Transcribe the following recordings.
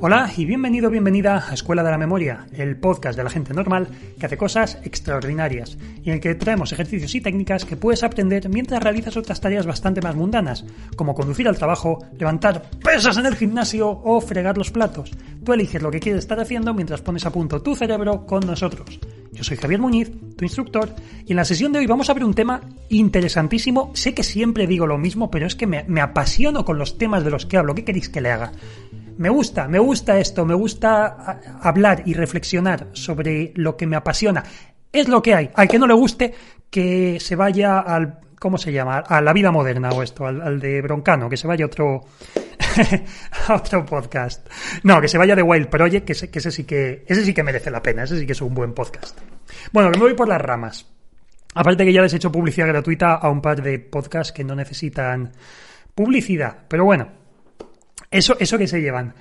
Hola y bienvenido, bienvenida a Escuela de la Memoria, el podcast de la gente normal que hace cosas extraordinarias y en el que traemos ejercicios y técnicas que puedes aprender mientras realizas otras tareas bastante más mundanas, como conducir al trabajo, levantar pesas en el gimnasio o fregar los platos. Tú eliges lo que quieres estar haciendo mientras pones a punto tu cerebro con nosotros. Yo soy Javier Muñiz, tu instructor, y en la sesión de hoy vamos a ver un tema interesantísimo. Sé que siempre digo lo mismo, pero es que me, me apasiono con los temas de los que hablo. ¿Qué queréis que le haga? Me gusta, me gusta esto, me gusta hablar y reflexionar sobre lo que me apasiona. Es lo que hay. Al que no le guste, que se vaya al, ¿cómo se llama? A la vida moderna o esto, al, de Broncano, que se vaya otro, a otro podcast. No, que se vaya de Wild Project, que, ese, que ese sí que, ese sí que merece la pena, ese sí que es un buen podcast. Bueno, que me voy por las ramas. Aparte que ya les he hecho publicidad gratuita a un par de podcasts que no necesitan publicidad. Pero bueno, eso, eso que se llevan.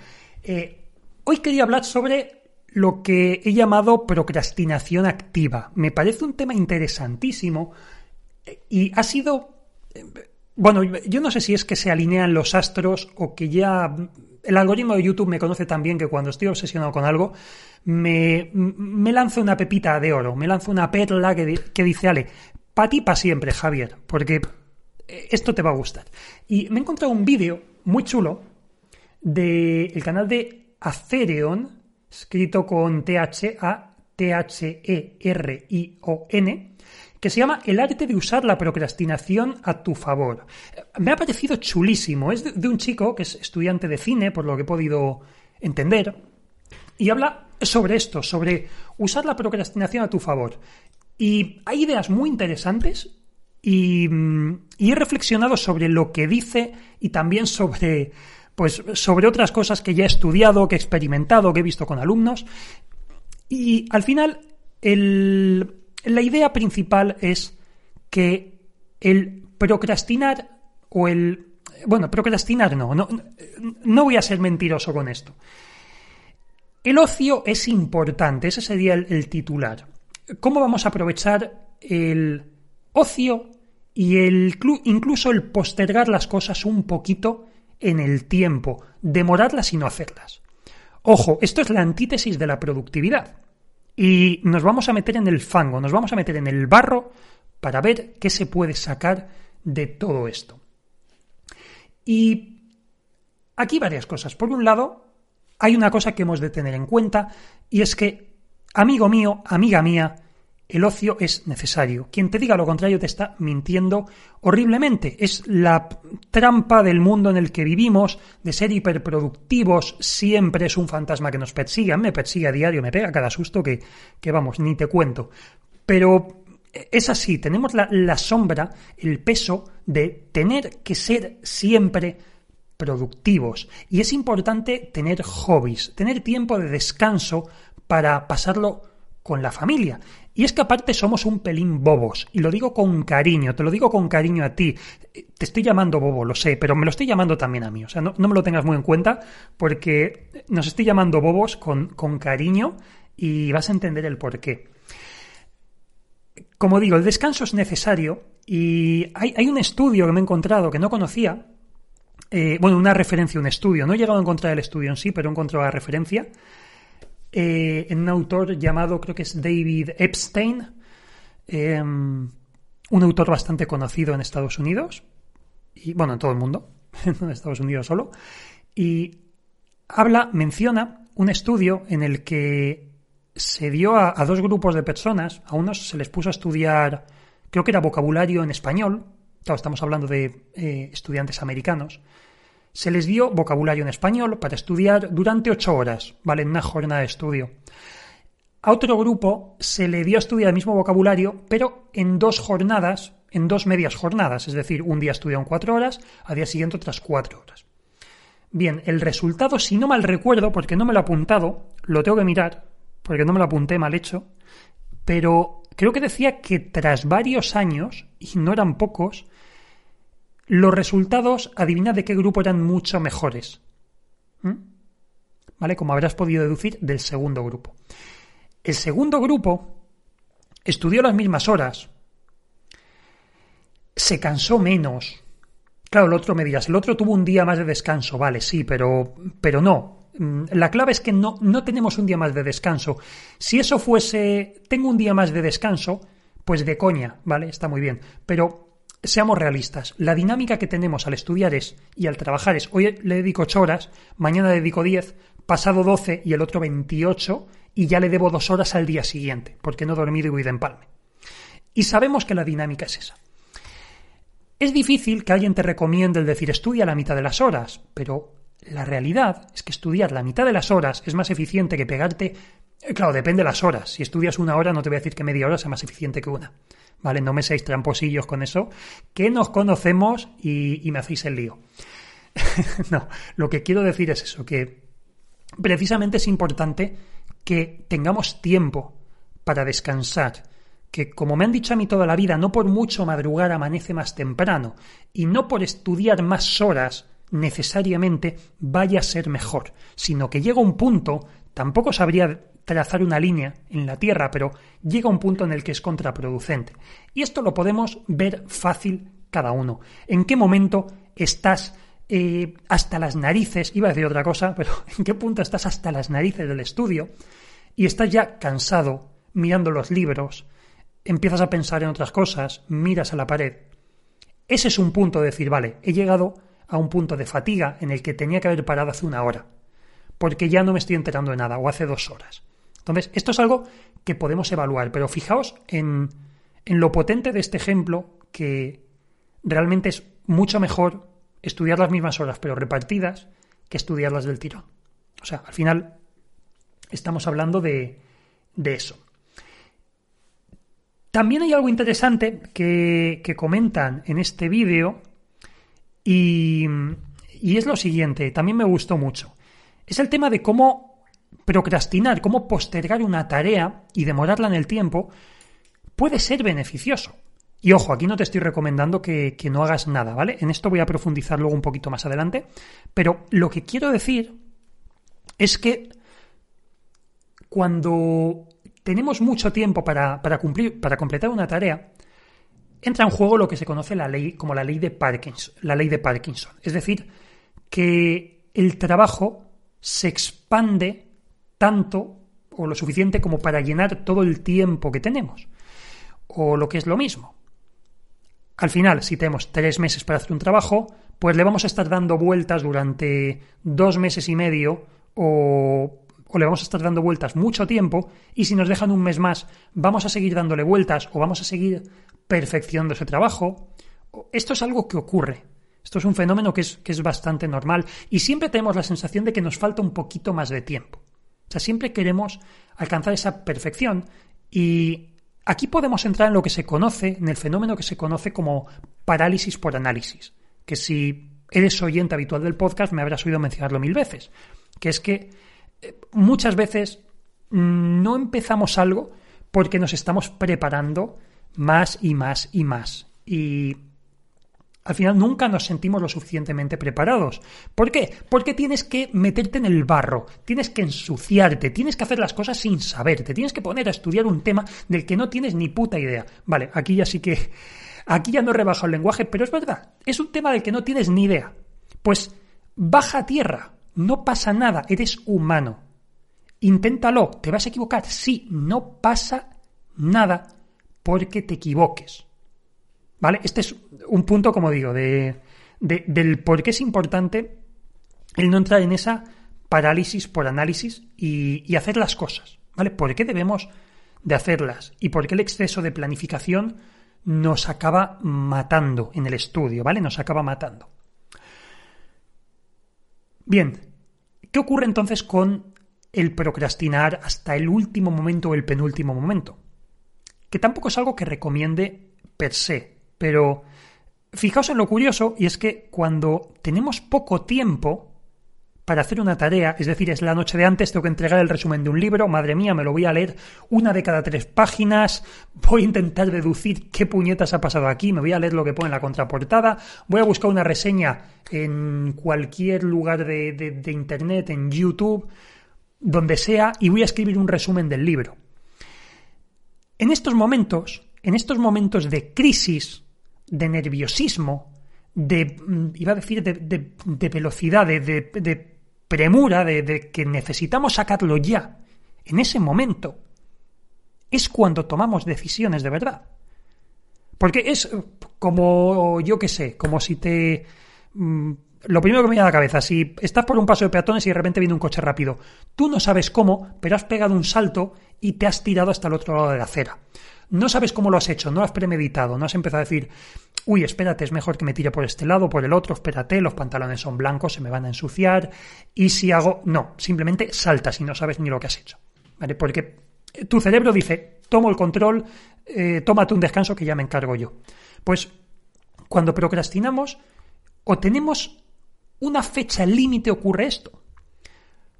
Eh, hoy quería hablar sobre lo que he llamado procrastinación activa. Me parece un tema interesantísimo eh, y ha sido... Eh, bueno, yo no sé si es que se alinean los astros o que ya el algoritmo de YouTube me conoce tan bien que cuando estoy obsesionado con algo, me, me lanzo una pepita de oro, me lanzo una perla que, que dice, Ale, para ti para siempre, Javier, porque esto te va a gustar. Y me he encontrado un vídeo muy chulo del canal de Acereon, escrito con T-H-A-T-H-E-R-I-O-N, que se llama El arte de usar la procrastinación a tu favor. Me ha parecido chulísimo. Es de, un chico que es estudiante de cine, por lo que he podido entender, y habla sobre esto, sobre usar la procrastinación a tu favor. Y hay ideas muy interesantes y, mm, y he reflexionado sobre lo que dice y también sobre pues sobre otras cosas que ya he estudiado, que he experimentado, que he visto con alumnos. Y al final, la idea principal es que el procrastinar o el... Bueno, procrastinar no, no, no voy a ser mentiroso con esto. El ocio es importante, ese sería el, titular. ¿Cómo vamos a aprovechar el ocio y el, incluso el postergar las cosas un poquito en el tiempo, demorarlas y no hacerlas. Ojo, esto es la antítesis de la productividad. Y nos vamos a meter en el fango, nos vamos a meter en el barro para ver qué se puede sacar de todo esto. Y aquí varias cosas. Por un lado, hay una cosa que hemos de tener en cuenta y es que, amigo mío, amiga mía, el ocio es necesario. Quien te diga lo contrario te está mintiendo horriblemente. Es la trampa del mundo en el que vivimos, de ser hiperproductivos, siempre es un fantasma que nos persigue. me persigue a diario, me pega cada susto que, que vamos, ni te cuento. Pero es así, tenemos la, la sombra, el peso de tener que ser siempre productivos. Y es importante tener hobbies, tener tiempo de descanso para pasarlo con la familia. Y es que aparte somos un pelín bobos, y lo digo con cariño, te lo digo con cariño a ti. Te estoy llamando bobo, lo sé, pero me lo estoy llamando también a mí. O sea, no, me lo tengas muy en cuenta porque nos estoy llamando bobos con, con cariño y vas a entender el por qué. Como digo, el descanso es necesario y hay, un estudio que me he encontrado que no conocía, eh, bueno, una referencia, un estudio, no he llegado a encontrar el estudio en sí, pero he encontrado la referencia, eh, en un autor llamado, creo que es David Epstein, em, un autor bastante conocido en Estados Unidos, y bueno, en todo el mundo, en Estados Unidos solo, y habla, menciona un estudio en el que se dio a, dos grupos de personas, a unos se les puso a estudiar, creo que era vocabulario en español, claro, estamos hablando de eh, estudiantes americanos, se les dio vocabulario en español para estudiar durante ocho horas, ¿vale? En una jornada de estudio. A otro grupo se le dio a estudiar el mismo vocabulario, pero en dos jornadas, en dos medias jornadas, es decir, un día estudiaron cuatro horas, al día siguiente otras cuatro horas. Bien, el resultado, si no mal recuerdo, porque no me lo he apuntado, lo tengo que mirar, porque no me lo apunté mal hecho, pero creo que decía que tras varios años, y no eran pocos, los resultados, adivinad de qué grupo eran mucho mejores. ¿Mm? ¿Vale? Como habrás podido deducir del segundo grupo. El segundo grupo estudió las mismas horas, se cansó menos. Claro, el otro me dirás, el otro tuvo un día más de descanso, vale, sí, pero, pero no. Mm, la clave es que no, no tenemos un día más de descanso. Si eso fuese, tengo un día más de descanso, pues de coña, ¿vale? Está muy bien. Pero seamos realistas. La dinámica que tenemos al estudiar es y al trabajar es, hoy le dedico 8 horas, mañana dedico 10, pasado 12 y el otro 28 y ya le debo 2 horas al día siguiente, porque no he dormido y voy de empalme. Y sabemos que la dinámica es esa. Es difícil que alguien te recomiende el decir estudia la mitad de las horas, pero la realidad es que estudiar la mitad de las horas es más eficiente que pegarte. Eh, claro, depende de las horas. Si estudias una hora, no te voy a decir que media hora sea más eficiente que una. ¿Vale? No me seáis tramposillos con eso, que nos conocemos y, y me hacéis el lío. no, lo que quiero decir es eso, que precisamente es importante que tengamos tiempo para descansar, que como me han dicho a mí toda la vida, no por mucho madrugar amanece más temprano, y no por estudiar más horas necesariamente vaya a ser mejor, sino que llega un punto, tampoco sabría trazar una línea en la Tierra, pero llega un punto en el que es contraproducente. Y esto lo podemos ver fácil cada uno. ¿En qué momento estás eh, hasta las narices, iba a decir otra cosa, pero en qué punto estás hasta las narices del estudio y estás ya cansado mirando los libros, empiezas a pensar en otras cosas, miras a la pared. Ese es un punto de decir, vale, he llegado a un punto de fatiga en el que tenía que haber parado hace una hora, porque ya no me estoy enterando de nada, o hace dos horas. Entonces, esto es algo que podemos evaluar, pero fijaos en, en lo potente de este ejemplo, que realmente es mucho mejor estudiar las mismas horas, pero repartidas, que estudiarlas del tirón. O sea, al final estamos hablando de, de eso. También hay algo interesante que, que comentan en este vídeo y, y es lo siguiente, también me gustó mucho. Es el tema de cómo procrastinar, cómo postergar una tarea y demorarla en el tiempo puede ser beneficioso. Y ojo, aquí no te estoy recomendando que, que, no hagas nada, ¿vale? En esto voy a profundizar luego un poquito más adelante. Pero lo que quiero decir es que cuando tenemos mucho tiempo para, para, cumplir, para completar una tarea, entra en juego lo que se conoce la ley, como la ley de Parkinson, la ley de Parkinson. Es decir, que el trabajo se expande tanto o lo suficiente como para llenar todo el tiempo que tenemos. O lo que es lo mismo. Al final, si tenemos tres meses para hacer un trabajo, pues le vamos a estar dando vueltas durante dos meses y medio o, le vamos a estar dando vueltas mucho tiempo y si nos dejan un mes más, vamos a seguir dándole vueltas o vamos a seguir perfección de ese trabajo. Esto es algo que ocurre. Esto es un fenómeno que es, que es bastante normal y siempre tenemos la sensación de que nos falta un poquito más de tiempo. O sea, siempre queremos alcanzar esa perfección y aquí podemos entrar en lo que se conoce, en el fenómeno que se conoce como parálisis por análisis, que si eres oyente habitual del podcast me habrás oído mencionarlo mil veces, que es que eh, muchas veces no empezamos algo porque nos estamos preparando más y más y más. Y al final nunca nos sentimos lo suficientemente preparados. ¿Por qué? Porque tienes que meterte en el barro, tienes que ensuciarte, tienes que hacer las cosas sin saber, te tienes que poner a estudiar un tema del que no tienes ni puta idea. Vale, aquí ya sí que... Aquí ya no he rebajado el lenguaje, pero es verdad, es un tema del que no tienes ni idea. Pues baja a tierra, no pasa nada, eres humano. Inténtalo, ¿te vas a equivocar? Sí, no pasa nada porque te equivoques. ¿Vale? Este es un punto, como digo, de, del por qué es importante el no entrar en esa parálisis por análisis y, y hacer las cosas. ¿Vale? ¿Por qué debemos de hacerlas? Y por qué el exceso de planificación nos acaba matando en el estudio, ¿vale? Nos acaba matando. Bien, ¿qué ocurre entonces con el procrastinar hasta el último momento o el penúltimo momento? que tampoco es algo que recomiende per se, pero fijaos en lo curioso, y es que cuando tenemos poco tiempo para hacer una tarea, es decir, es la noche de antes, tengo que entregar el resumen de un libro, madre mía, me lo voy a leer una de cada tres páginas, voy a intentar deducir qué puñetas ha pasado aquí, me voy a leer lo que pone en la contraportada, voy a buscar una reseña en cualquier lugar de, de, de Internet, en YouTube, donde sea, y voy a escribir un resumen del libro. En estos momentos, en estos momentos de crisis, de nerviosismo, de, mm, iba a decir, de, velocidad, de, premura de, de que necesitamos sacarlo ya, en ese momento, es cuando tomamos decisiones de verdad. Porque es como, yo qué sé, como si te... mm, lo primero que me viene a la cabeza, si estás por un paso de peatones y de repente viene un coche rápido, tú no sabes cómo, pero has pegado un salto y te has tirado hasta el otro lado de la acera. No sabes cómo lo has hecho, no has premeditado, no has empezado a decir, uy, espérate, es mejor que me tire por este lado, por el otro, espérate, los pantalones son blancos, se me van a ensuciar, y si hago... No, simplemente saltas y no sabes ni lo que has hecho. ¿Vale? Porque tu cerebro dice, tomo el control, eh, tómate un descanso que ya me encargo yo. Pues cuando procrastinamos o tenemos una fecha límite ocurre esto.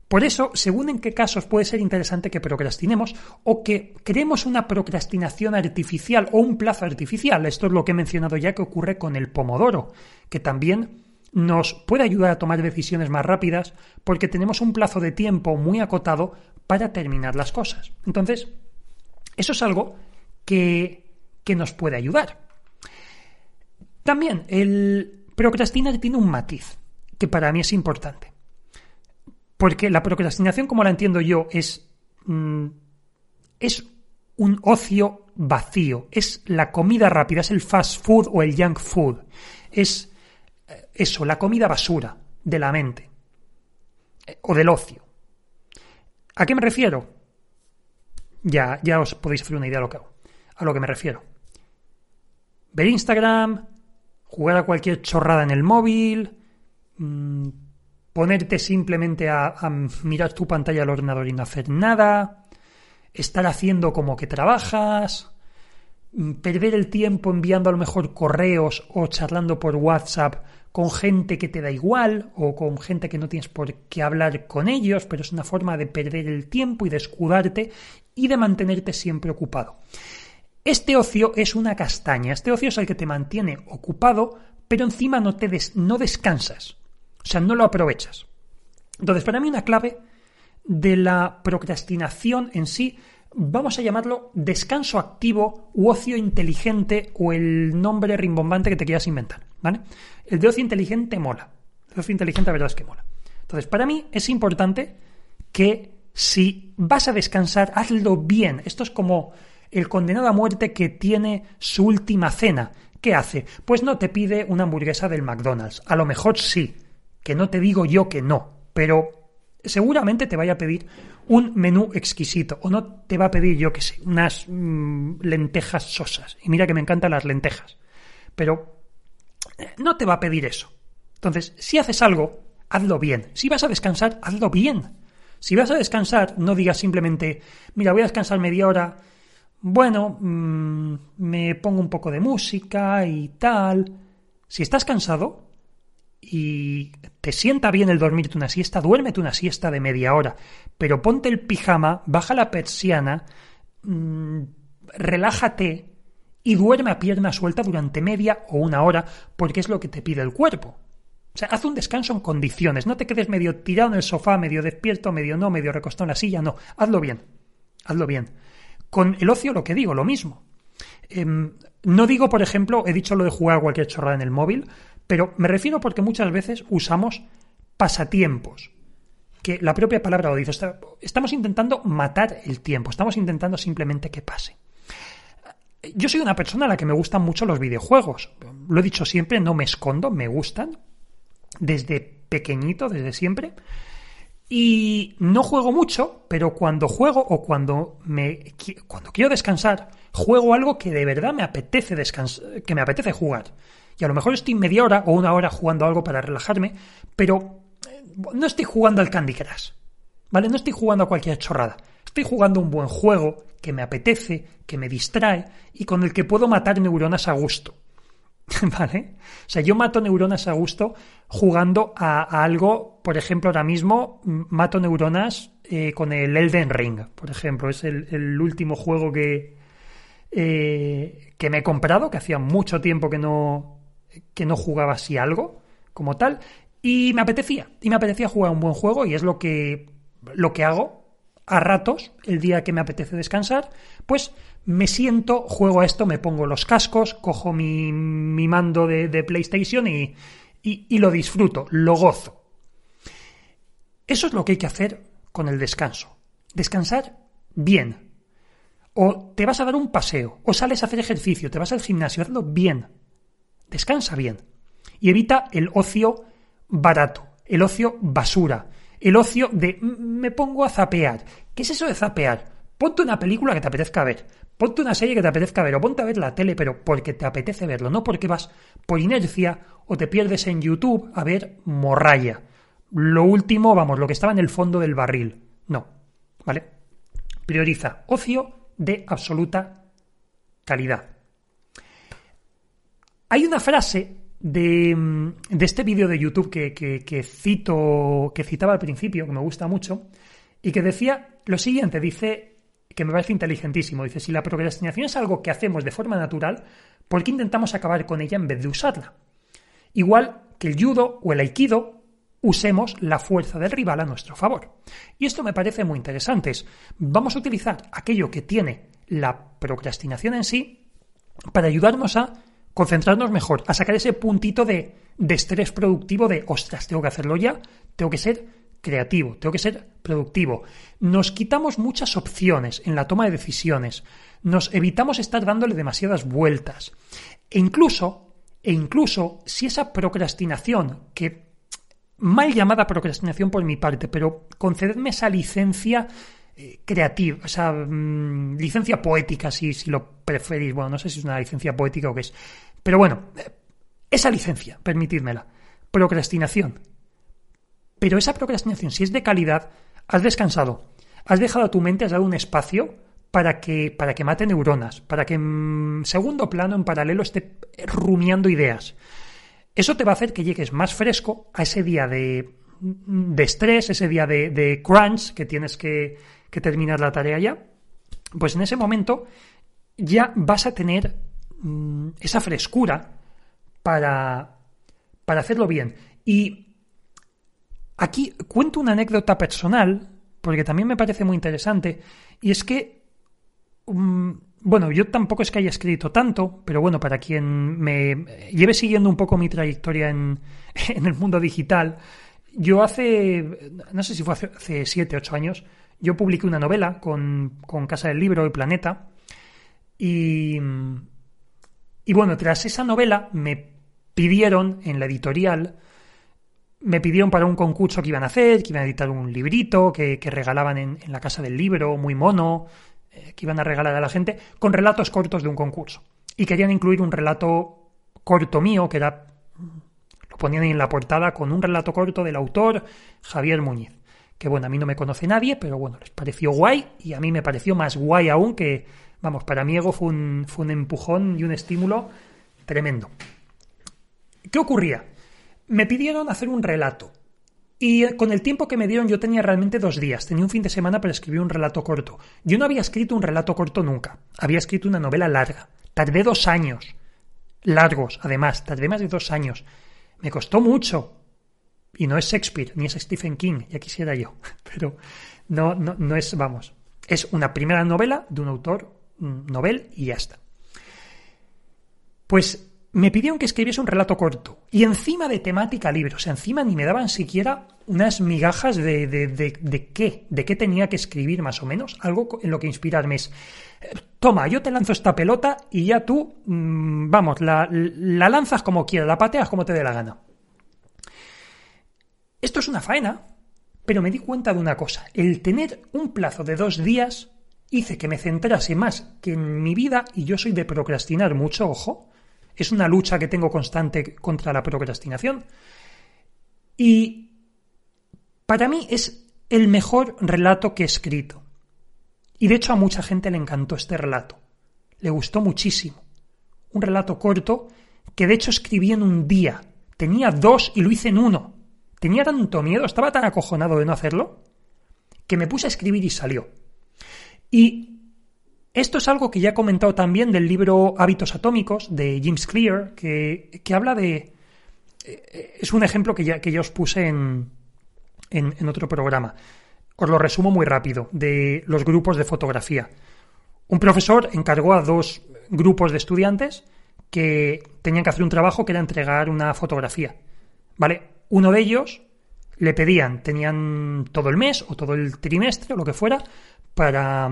Por eso, según en qué casos puede ser interesante que procrastinemos o que creemos una procrastinación artificial o un plazo artificial. Esto es lo que he mencionado ya que ocurre con el pomodoro, que también nos puede ayudar a tomar decisiones más rápidas porque tenemos un plazo de tiempo muy acotado para terminar las cosas. Entonces, eso es algo que, que nos puede ayudar. También, el procrastinar tiene un matiz que para mí es importante. Porque la procrastinación, como la entiendo yo, es, mm, es un ocio vacío, es la comida rápida, es el fast food o el junk food, es eh, eso, la comida basura de la mente eh, o del ocio. ¿A qué me refiero? Ya, ya os podéis hacer una idea de lo que. A lo que me refiero. Ver Instagram, jugar a cualquier chorrada en el móvil, mmm, ponerte simplemente a, mirar tu pantalla del ordenador y no hacer nada, estar haciendo como que trabajas, mm, perder el tiempo enviando a lo mejor correos o charlando por WhatsApp con gente que te da igual o con gente que no tienes por qué hablar con ellos, pero es una forma de perder el tiempo y de escudarte y de mantenerte siempre ocupado. Este ocio es una castaña, este ocio es el que te mantiene ocupado, pero encima no, te des, no descansas, o sea, no lo aprovechas. Entonces, para mí una clave de la procrastinación en sí, vamos a llamarlo descanso activo u ocio inteligente o el nombre rimbombante que te quieras inventar, ¿vale? El de ocio inteligente mola. El ocio inteligente la verdad es que mola. Entonces, para mí es importante que si vas a descansar, hazlo bien. Esto es como el condenado a muerte que tiene su última cena. ¿Qué hace? Pues no te pide una hamburguesa del McDonald's. A lo mejor sí, que no te digo yo que no, pero seguramente te vaya a pedir un menú exquisito o no te va a pedir yo que sé, unas mmm, lentejas sosas. Y mira que me encantan las lentejas, pero eh, no te va a pedir eso. Entonces, si haces algo, hazlo bien. Si vas a descansar, hazlo bien. Si vas a descansar, no digas simplemente, mira, voy a descansar media hora bueno, mmm, me pongo un poco de música y tal. Si estás cansado y te sienta bien el dormirte una siesta, duérmete una siesta de media hora, pero ponte el pijama, baja la persiana, mmm, relájate y duerme a pierna suelta durante media o una hora, porque es lo que te pide el cuerpo. O sea, haz un descanso en condiciones, no te quedes medio tirado en el sofá, medio despierto, medio no, medio recostado en la silla, no, hazlo bien, hazlo bien. Con el ocio lo que digo, lo mismo. Eh, no digo, por ejemplo, he dicho lo de jugar cualquier chorrada en el móvil, pero me refiero porque muchas veces usamos pasatiempos. Que la propia palabra lo dice. Estamos intentando matar el tiempo, estamos intentando simplemente que pase. Yo soy una persona a la que me gustan mucho los videojuegos. Lo he dicho siempre, no me escondo, me gustan. Desde pequeñito, desde siempre. Y no juego mucho, pero cuando juego o cuando me cuando quiero descansar, juego algo que de verdad me apetece que me apetece jugar. Y a lo mejor estoy media hora o una hora jugando algo para relajarme, pero eh, no estoy jugando al Candy Crush. ¿Vale? No estoy jugando a cualquier chorrada. Estoy jugando un buen juego que me apetece, que me distrae y con el que puedo matar neuronas a gusto. ¿Vale? O sea, yo mato neuronas a gusto jugando a, algo, por ejemplo, ahora mismo mato neuronas eh, con el Elden Ring, por ejemplo. Es el, el último juego que, eh, que me he comprado, que hacía mucho tiempo que no, que no jugaba así algo como tal. Y me apetecía, y me apetecía jugar un buen juego, y es lo que, lo que hago a ratos, el día que me apetece descansar, pues me siento, juego a esto, me pongo los cascos, cojo mi, mi mando de, de PlayStation y, y, y, lo disfruto, lo gozo. Eso es lo que hay que hacer con el descanso. Descansar bien. O te vas a dar un paseo, o sales a hacer ejercicio, te vas al gimnasio, hazlo bien. Descansa bien. Y evita el ocio barato, el ocio basura, el ocio de me pongo a zapear. ¿Qué es eso de zapear? Ponte una película que te apetezca ver, ponte una serie que te apetezca ver, o ponte a ver la tele, pero porque te apetece verlo, no porque vas por inercia o te pierdes en YouTube a ver morralla. Lo último, vamos, lo que estaba en el fondo del barril. No, ¿vale? Prioriza ocio de absoluta calidad. Hay una frase de, este vídeo de YouTube que, que, cito, que citaba al principio, que me gusta mucho, y que decía lo siguiente, dice que me parece inteligentísimo, dice, si la procrastinación es algo que hacemos de forma natural, ¿por qué intentamos acabar con ella en vez de usarla? Igual que el judo o el aikido, usemos la fuerza del rival a nuestro favor. Y esto me parece muy interesante. Vamos a utilizar aquello que tiene la procrastinación en sí para ayudarnos a concentrarnos mejor, a sacar ese puntito de, de estrés productivo de, ostras, tengo que hacerlo ya, tengo que ser creativo, tengo que ser productivo. Nos quitamos muchas opciones en la toma de decisiones, nos evitamos estar dándole demasiadas vueltas. E incluso, e incluso si esa procrastinación, que mal llamada procrastinación por mi parte, pero concededme esa licencia eh, creativa, esa mm, licencia poética, si, si lo preferís. Bueno, no sé si es una licencia poética o qué es. Pero bueno, esa licencia, permitidmela, procrastinación. Pero esa procrastinación, si es de calidad, has descansado, has dejado a tu mente, has dado un espacio para que, para que mate neuronas, para que en segundo plano, en paralelo, esté rumiando ideas. Eso te va a hacer que llegues más fresco a ese día de, de estrés, ese día de crunch, que tienes que, que terminar la tarea ya. Pues en ese momento ya vas a tener Mm, esa frescura para, para hacerlo bien. Y aquí cuento una anécdota personal, porque también me parece muy interesante, y es que, mm, bueno, yo tampoco es que haya escrito tanto, pero bueno, para quien me lleve siguiendo un poco mi trayectoria en, en el mundo digital, yo hace, no sé si fue hace, hace siete, ocho años, yo publiqué una novela con, con Casa del Libro y Planeta, y, y bueno, tras esa novela me pidieron en la editorial, me pidieron para un concurso que iban a hacer, que iban a editar un librito, que, regalaban en, la casa del libro, muy mono, eh, que iban a regalar a la gente, con relatos cortos de un concurso. Y querían incluir un relato corto mío, que era, lo ponían en la portada, con un relato corto del autor Javier Muñiz. Que bueno, a mí no me conoce nadie, pero bueno, les pareció guay y a mí me pareció más guay aún que, Vamos, para mi ego fue un, fue un empujón y un estímulo tremendo. ¿Qué ocurría? Me pidieron hacer un relato. Y con el tiempo que me dieron yo tenía realmente dos días, tenía un fin de semana para escribir un relato corto. Yo no había escrito un relato corto nunca, había escrito una novela larga. Tardé dos años. Largos, además, tardé más de dos años. Me costó mucho. Y no es Shakespeare, ni es Stephen King, ya quisiera yo. Pero no, no, no es, vamos, es una primera novela de un autor novel y ya está. Pues me pidieron que escribiese un relato corto y encima de temática libre, o sea, encima ni me daban siquiera unas migajas de, de, de, qué, de qué tenía que escribir más o menos, algo en lo que inspirarme es, toma, yo te lanzo esta pelota y ya tú, mm, vamos, la, la lanzas como quieras, la pateas como te dé la gana. Esto es una faena, pero me di cuenta de una cosa, el tener un plazo de dos días hice que me centrase más que en mi vida y yo soy de procrastinar mucho, ojo. Es una lucha que tengo constante contra la procrastinación. Y para mí es el mejor relato que he escrito. Y de hecho a mucha gente le encantó este relato. Le gustó muchísimo. Un relato corto que de hecho escribí en un día. Tenía dos y lo hice en uno. Tenía tanto miedo, estaba tan acojonado de no hacerlo, que me puse a escribir y salió. Y esto es algo que ya he comentado también del libro Hábitos Atómicos de James Clear, que, habla de... Eh, es un ejemplo que ya, que os puse en, en, otro programa. Os lo resumo muy rápido, de los grupos de fotografía. Un profesor encargó a dos grupos de estudiantes que tenían que hacer un trabajo que era entregar una fotografía. ¿Vale? Uno de ellos Le pedían, tenían todo el mes o todo el trimestre o lo que fuera para,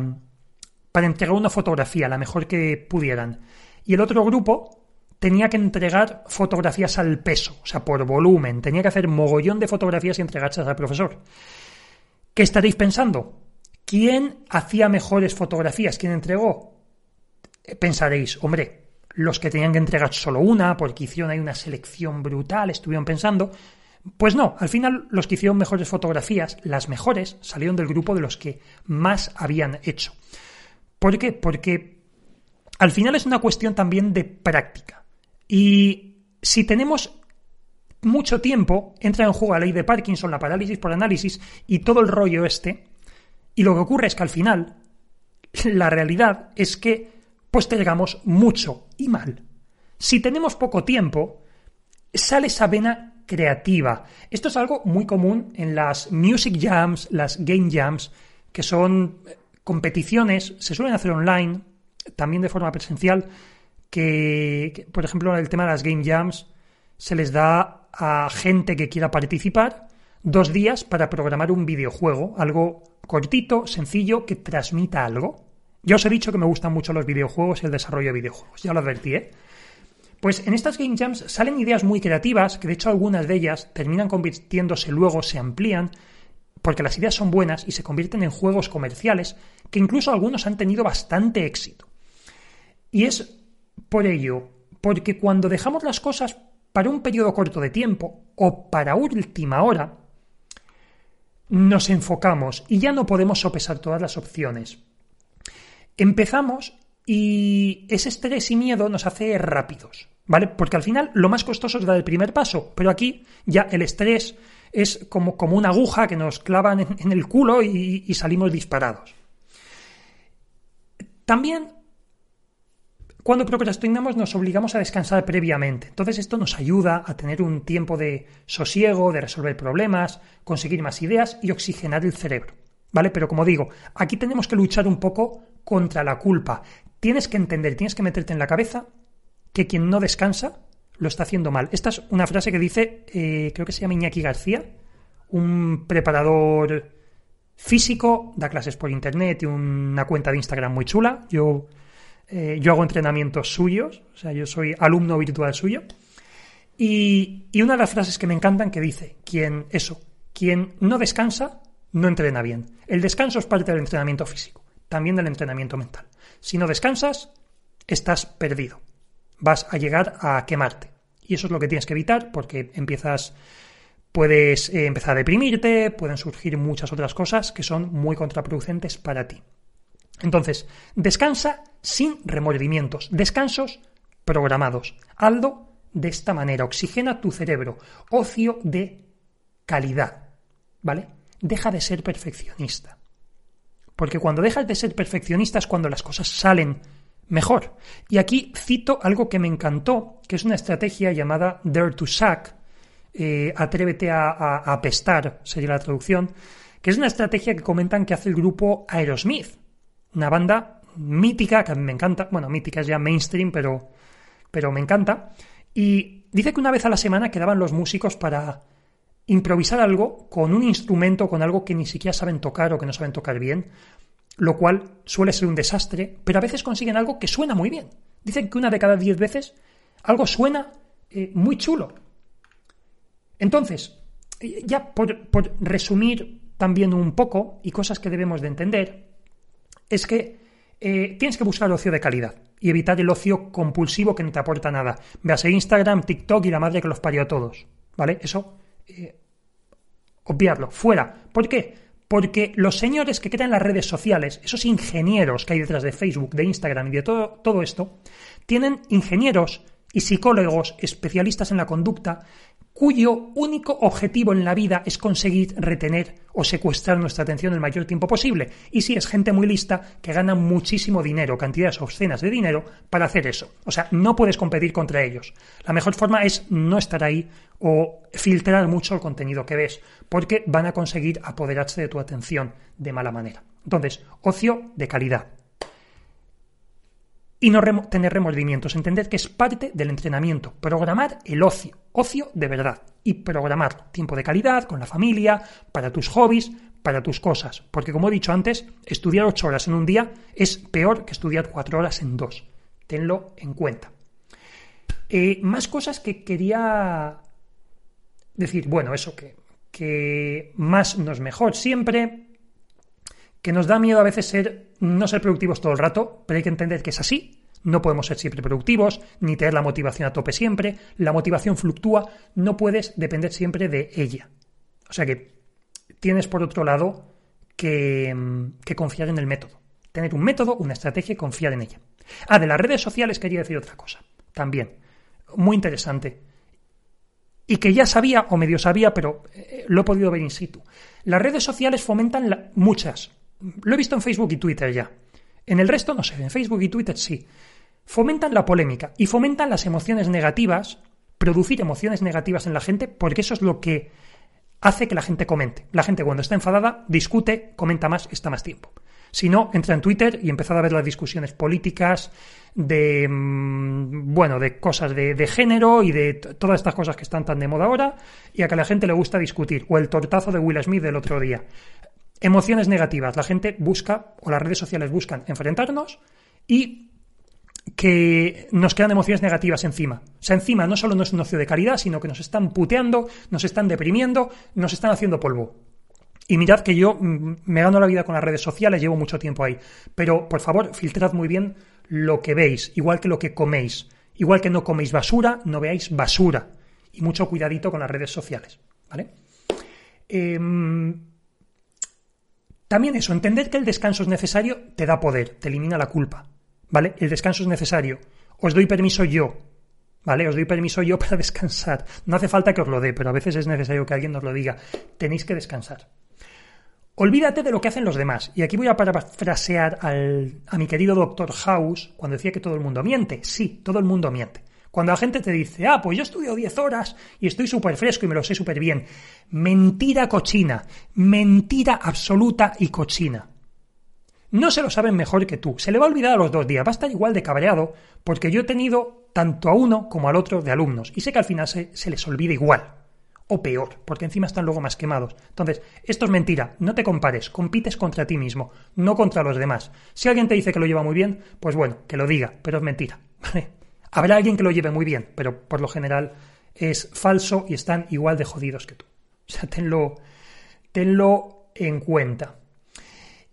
para entregar una fotografía, la mejor que pudieran. Y el otro grupo tenía que entregar fotografías al peso, o sea, por volumen. Tenía que hacer mogollón de fotografías y entregárselas al profesor. ¿Qué estaréis pensando? ¿Quién hacía mejores fotografías? ¿Quién entregó? Eh, pensaréis, hombre, los que tenían que entregar solo una, porque hicieron ahí una selección brutal, estuvieron pensando. Pues no, al final los que hicieron mejores fotografías, las mejores, salieron del grupo de los que más habían hecho. ¿Por qué? Porque al final es una cuestión también de práctica. Y si tenemos mucho tiempo, entra en juego la ley de Parkinson, la parálisis por análisis y todo el rollo este. Y lo que ocurre es que al final, la realidad es que postergamos mucho y mal. Si tenemos poco tiempo, sale esa vena creativa. Esto es algo muy común en las music jams, las game jams, que son eh, competiciones, se suelen hacer online, también de forma presencial, que, por ejemplo, el tema de las game jams se les da a gente que quiera participar dos días para programar un videojuego, algo cortito, sencillo, que transmita algo. Ya os he dicho que me gustan mucho los videojuegos y el desarrollo de videojuegos, ya lo advertí, ¿eh? Pues en estas Game Jams salen ideas muy creativas, que de hecho algunas de ellas terminan convirtiéndose luego, se amplían, porque las ideas son buenas y se convierten en juegos comerciales, que incluso algunos han tenido bastante éxito. Y es por ello, porque cuando dejamos las cosas para un periodo corto de tiempo o para última hora, nos enfocamos y ya no podemos sopesar todas las opciones. Empezamos y ese estrés y miedo nos hace rápidos, ¿vale? Porque al final lo más costoso es dar el primer paso, pero aquí ya el estrés es como, como una aguja que nos clavan en, el culo y salimos disparados. También cuando procrastinamos nos obligamos a descansar previamente. Entonces esto nos ayuda a tener un tiempo de sosiego, de resolver problemas, conseguir más ideas y oxigenar el cerebro. ¿Vale? Pero como digo, aquí tenemos que luchar un poco contra la culpa. Tienes que entender, tienes que meterte en la cabeza que quien no descansa lo está haciendo mal. Esta es una frase que dice, eh, creo que se llama Iñaki García, un preparador físico, da clases por internet y una cuenta de Instagram muy chula. Yo eh, yo hago entrenamientos suyos, o sea, yo soy alumno virtual suyo. Y, una de las frases que me encantan que dice, quien, eso, quien no descansa, no entrena bien. El descanso es parte del entrenamiento físico, también del entrenamiento mental. Si no descansas, estás perdido. Vas a llegar a quemarte. Y eso es lo que tienes que evitar porque empiezas, puedes eh, empezar a deprimirte, pueden surgir muchas otras cosas que son muy contraproducentes para ti. Entonces, descansa sin remordimientos, descansos programados. Aldo de esta manera, oxigena tu cerebro, ocio de calidad, ¿vale? Deja de ser perfeccionista. Porque cuando dejas de ser perfeccionista es cuando las cosas salen mejor. Y aquí cito algo que me encantó, que es una estrategia llamada Dare to Suck, eh, atrévete a, a apestar, sería la traducción, que es una estrategia que comentan que hace el grupo Aerosmith una banda mítica, que a mí me encanta, bueno, mítica es ya mainstream, pero, pero me encanta. Y dice que una vez a la semana quedaban los músicos para improvisar algo con un instrumento, con algo que ni siquiera saben tocar o que no saben tocar bien, lo cual suele ser un desastre, pero a veces consiguen algo que suena muy bien. Dicen que una de cada diez veces algo suena eh, muy chulo. Entonces, eh, ya por, por resumir también un poco y cosas que debemos de entender, es que eh, tienes que buscar ocio de calidad y evitar el ocio compulsivo que no te aporta nada. Veas Instagram, TikTok y la madre que los parió a todos. ¿Vale? Eso, obviarlo, fuera. ¿Por qué? Porque los señores que crean las redes sociales, esos ingenieros que hay detrás de Facebook, de Instagram y de todo, todo esto, tienen ingenieros y psicólogos especialistas en la conducta cuyo único objetivo en la vida es conseguir retener o secuestrar nuestra atención el mayor tiempo posible. Y si es gente muy lista que gana muchísimo dinero, cantidades obscenas de dinero, para hacer eso. O sea, no puedes competir contra ellos. La mejor forma es no estar ahí o filtrar mucho el contenido que ves, porque van a conseguir apoderarse de tu atención de mala manera. Entonces, ocio de calidad. Y no tener remordimientos. Entender que es parte del entrenamiento. Programar el ocio, ocio de verdad. Y programar tiempo de calidad con la familia, para tus hobbies, para tus cosas. Porque como he dicho antes, estudiar ocho horas en un día es peor que estudiar cuatro horas en dos. Tenlo en cuenta. Eh, más cosas que quería decir. Bueno, eso que, que más no es mejor siempre. Que nos da miedo a veces ser, no ser productivos todo el rato, pero hay que entender que es así. No podemos ser siempre productivos, ni tener la motivación a tope siempre. La motivación fluctúa, no puedes depender siempre de ella. O sea que tienes por otro lado que, que confiar en el método. Tener un método, una estrategia y confiar en ella. Ah, de las redes sociales quería decir otra cosa. También muy interesante y que ya sabía o medio sabía, pero eh, lo he podido ver in situ. Las redes sociales fomentan muchas. Lo he visto en Facebook y Twitter ya. En el resto no sé, en Facebook y Twitter sí. Fomentan la polémica y fomentan las emociones negativas, producir emociones negativas en la gente, porque eso es lo que hace que la gente comente. La gente cuando está enfadada discute, comenta más, está más tiempo. Si no, entra en Twitter y empieza a ver las discusiones políticas, de, mm, bueno, de cosas de, género y de todas estas cosas que están tan de moda ahora y a que a la gente le gusta discutir. O el tortazo de Will Smith del otro día. Emociones negativas. La gente busca, o las redes sociales buscan enfrentarnos y que nos quedan emociones negativas encima. O sea, encima no solo no es un ocio de calidad, sino que nos están puteando, nos están deprimiendo, nos están haciendo polvo. Y mirad que yo mm, me gano la vida con las redes sociales, llevo mucho tiempo ahí. Pero, por favor, filtrad muy bien lo que veis, igual que lo que coméis. Igual que no coméis basura, no veáis basura. Y mucho cuidadito con las redes sociales. ¿Vale? Em, también eso, entender que el descanso es necesario te da poder, te elimina la culpa. ¿Vale? El descanso es necesario. Os doy permiso yo. ¿Vale? Os doy permiso yo para descansar. No hace falta que os lo dé, pero a veces es necesario que alguien nos lo diga. Tenéis que descansar. Olvídate de lo que hacen los demás. Y aquí voy a parafrasear al, a mi querido doctor House cuando decía que todo el mundo miente. Sí, todo el mundo miente. Cuando la gente te dice, ah, pues yo estudio 10 horas y estoy súper fresco y me lo sé súper bien. Mentira cochina. Mentira absoluta y cochina. No se lo saben mejor que tú. Se le va a olvidar a los dos días. Va a estar igual de cabreado porque yo he tenido tanto a uno como al otro de alumnos. Y sé que al final se, se les olvida igual o peor, porque encima están luego más quemados. Entonces, esto es mentira, no te compares, compites contra ti mismo, no contra los demás. Si alguien te dice que lo lleva muy bien, pues bueno, que lo diga, pero es mentira. Habrá alguien que lo lleve muy bien, pero por lo general es falso y están igual de jodidos que tú. O sea, tenlo, tenlo en cuenta.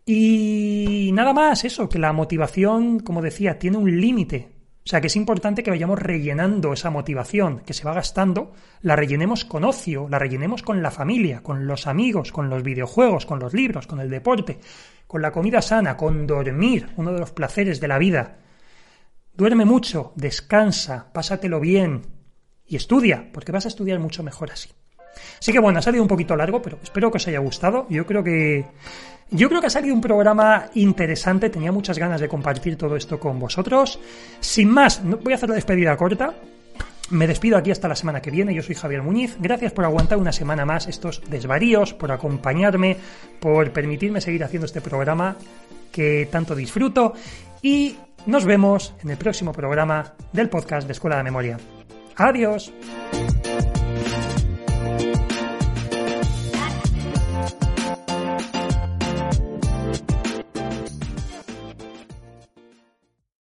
Y nada más, eso, que la motivación, como decía, tiene un límite. O sea que es importante que vayamos rellenando esa motivación que se va gastando, la rellenemos con ocio, la rellenemos con la familia, con los amigos, con los videojuegos, con los libros, con el deporte, con la comida sana, con dormir, uno de los placeres de la vida. Duerme mucho, descansa, pásatelo bien y estudia, porque vas a estudiar mucho mejor así. Así que bueno, ha salido un poquito largo, pero espero que os haya gustado. Yo creo que yo creo que ha salido un programa interesante, tenía muchas ganas de compartir todo esto con vosotros. Sin más, voy a hacer la despedida corta. Me despido aquí hasta la semana que viene. Yo soy Javier Muñiz. Gracias por aguantar una semana más estos desvaríos, por acompañarme, por permitirme seguir haciendo este programa que tanto disfruto. Y nos vemos en el próximo programa del podcast de Escuela de Memoria. Adiós.